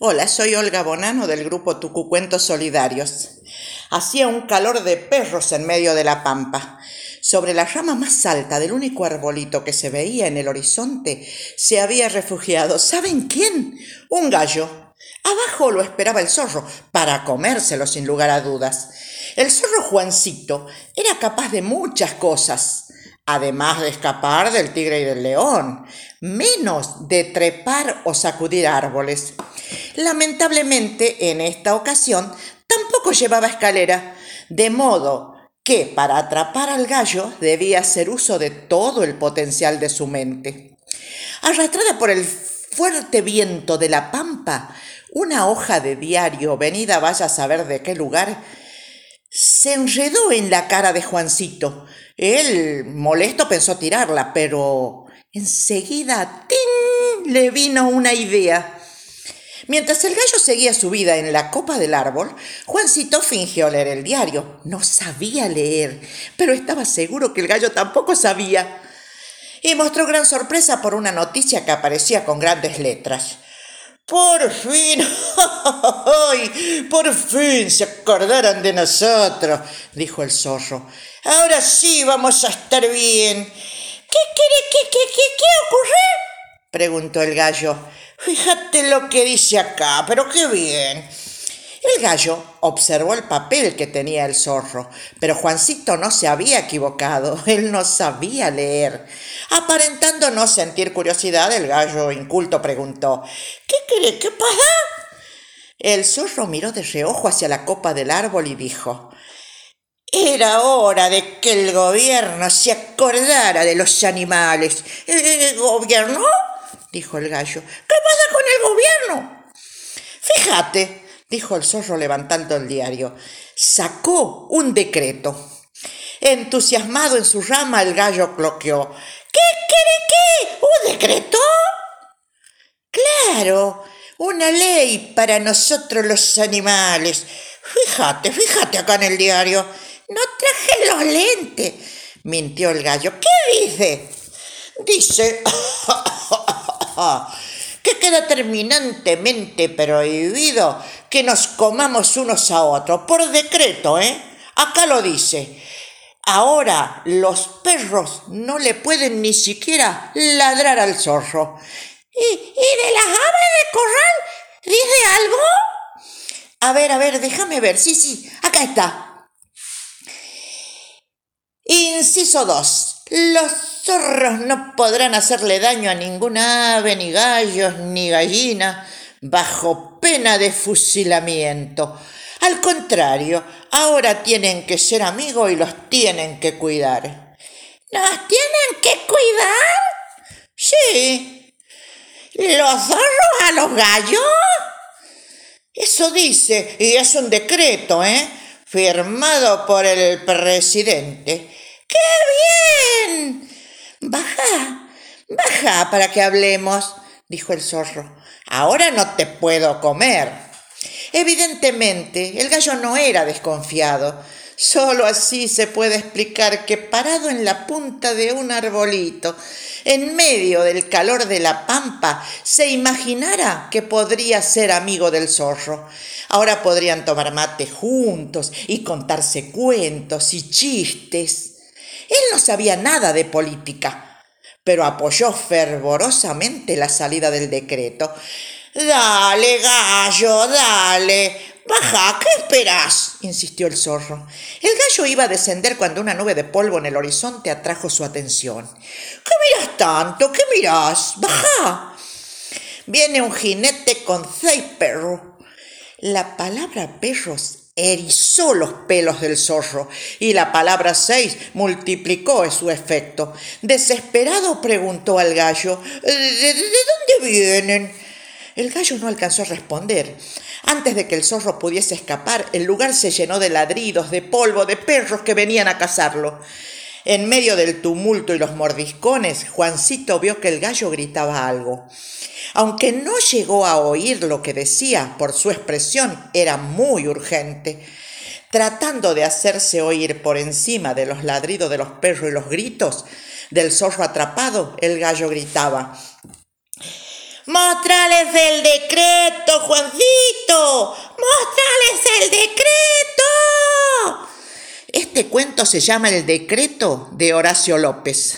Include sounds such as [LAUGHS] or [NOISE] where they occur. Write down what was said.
Hola, soy Olga Bonano del grupo Tucucuentos Solidarios. Hacía un calor de perros en medio de la pampa. Sobre la rama más alta del único arbolito que se veía en el horizonte se había refugiado. ¿Saben quién? Un gallo. Abajo lo esperaba el zorro, para comérselo sin lugar a dudas. El zorro Juancito era capaz de muchas cosas, además de escapar del tigre y del león, menos de trepar o sacudir árboles. Lamentablemente, en esta ocasión, tampoco llevaba escalera, de modo que para atrapar al gallo debía hacer uso de todo el potencial de su mente. Arrastrada por el fuerte viento de la pampa, una hoja de diario, venida vaya a saber de qué lugar, se enredó en la cara de Juancito. Él, molesto, pensó tirarla, pero enseguida ¡ting! le vino una idea. Mientras el gallo seguía su vida en la copa del árbol, Juancito fingió leer el diario. No sabía leer, pero estaba seguro que el gallo tampoco sabía. Y mostró gran sorpresa por una noticia que aparecía con grandes letras. Por fin, [LAUGHS] por fin se acordaron de nosotros, dijo el zorro. Ahora sí vamos a estar bien. ¿Qué quiere, qué, qué, qué, qué ocurre? preguntó el gallo. Fíjate lo que dice acá, pero qué bien. El gallo observó el papel que tenía el zorro, pero Juancito no se había equivocado, [LAUGHS] él no sabía leer. Aparentando no sentir curiosidad, el gallo inculto preguntó, ¿Qué cree que pasa? El zorro miró de reojo hacia la copa del árbol y dijo, era hora de que el gobierno se acordara de los animales. ¿El gobierno? Dijo el gallo. ¿Qué pasa con el gobierno? Fíjate, dijo el zorro levantando el diario. Sacó un decreto. Entusiasmado en su rama, el gallo cloqueó. ¿Qué quiere qué? ¿Un decreto? Claro, una ley para nosotros los animales. Fíjate, fíjate acá en el diario. No traje los lentes, mintió el gallo. ¿Qué dice? Dice [COUGHS] [COUGHS] que queda terminantemente prohibido que nos comamos unos a otros, por decreto, ¿eh? Acá lo dice. Ahora los perros no le pueden ni siquiera ladrar al zorro. ¿Y, y de las aves de corral dice algo? A ver, a ver, déjame ver. Sí, sí, acá está. Inciso 2. Los zorros no podrán hacerle daño a ninguna ave, ni gallos, ni gallina, bajo pena de fusilamiento. Al contrario, ahora tienen que ser amigos y los tienen que cuidar. ¿Nos tienen que cuidar? Sí. ¿Los zorros a los gallos? Eso dice, y es un decreto, ¿eh? Firmado por el presidente. ¡Qué bien! Baja, para que hablemos, dijo el zorro. Ahora no te puedo comer. Evidentemente, el gallo no era desconfiado. Solo así se puede explicar que parado en la punta de un arbolito, en medio del calor de la pampa, se imaginara que podría ser amigo del zorro. Ahora podrían tomar mate juntos y contarse cuentos y chistes. Él no sabía nada de política, pero apoyó fervorosamente la salida del decreto. Dale, gallo, dale. Baja, ¿qué esperas? insistió el zorro. El gallo iba a descender cuando una nube de polvo en el horizonte atrajo su atención. ¿Qué miras tanto? ¿Qué miras? Baja. Viene un jinete con seis perros. La palabra perros erizó los pelos del zorro y la palabra seis multiplicó su efecto. Desesperado preguntó al gallo, ¿de, dónde vienen? El gallo no alcanzó a responder. Antes de que el zorro pudiese escapar, el lugar se llenó de ladridos, de polvo, de perros que venían a cazarlo. En medio del tumulto y los mordiscones, Juancito vio que el gallo gritaba algo. Aunque no llegó a oír lo que decía por su expresión, era muy urgente. Tratando de hacerse oír por encima de los ladridos de los perros y los gritos del zorro atrapado, el gallo gritaba. Mostrales el decreto, Juan ¡Mostrales el decreto! Este cuento se llama El decreto de Horacio López.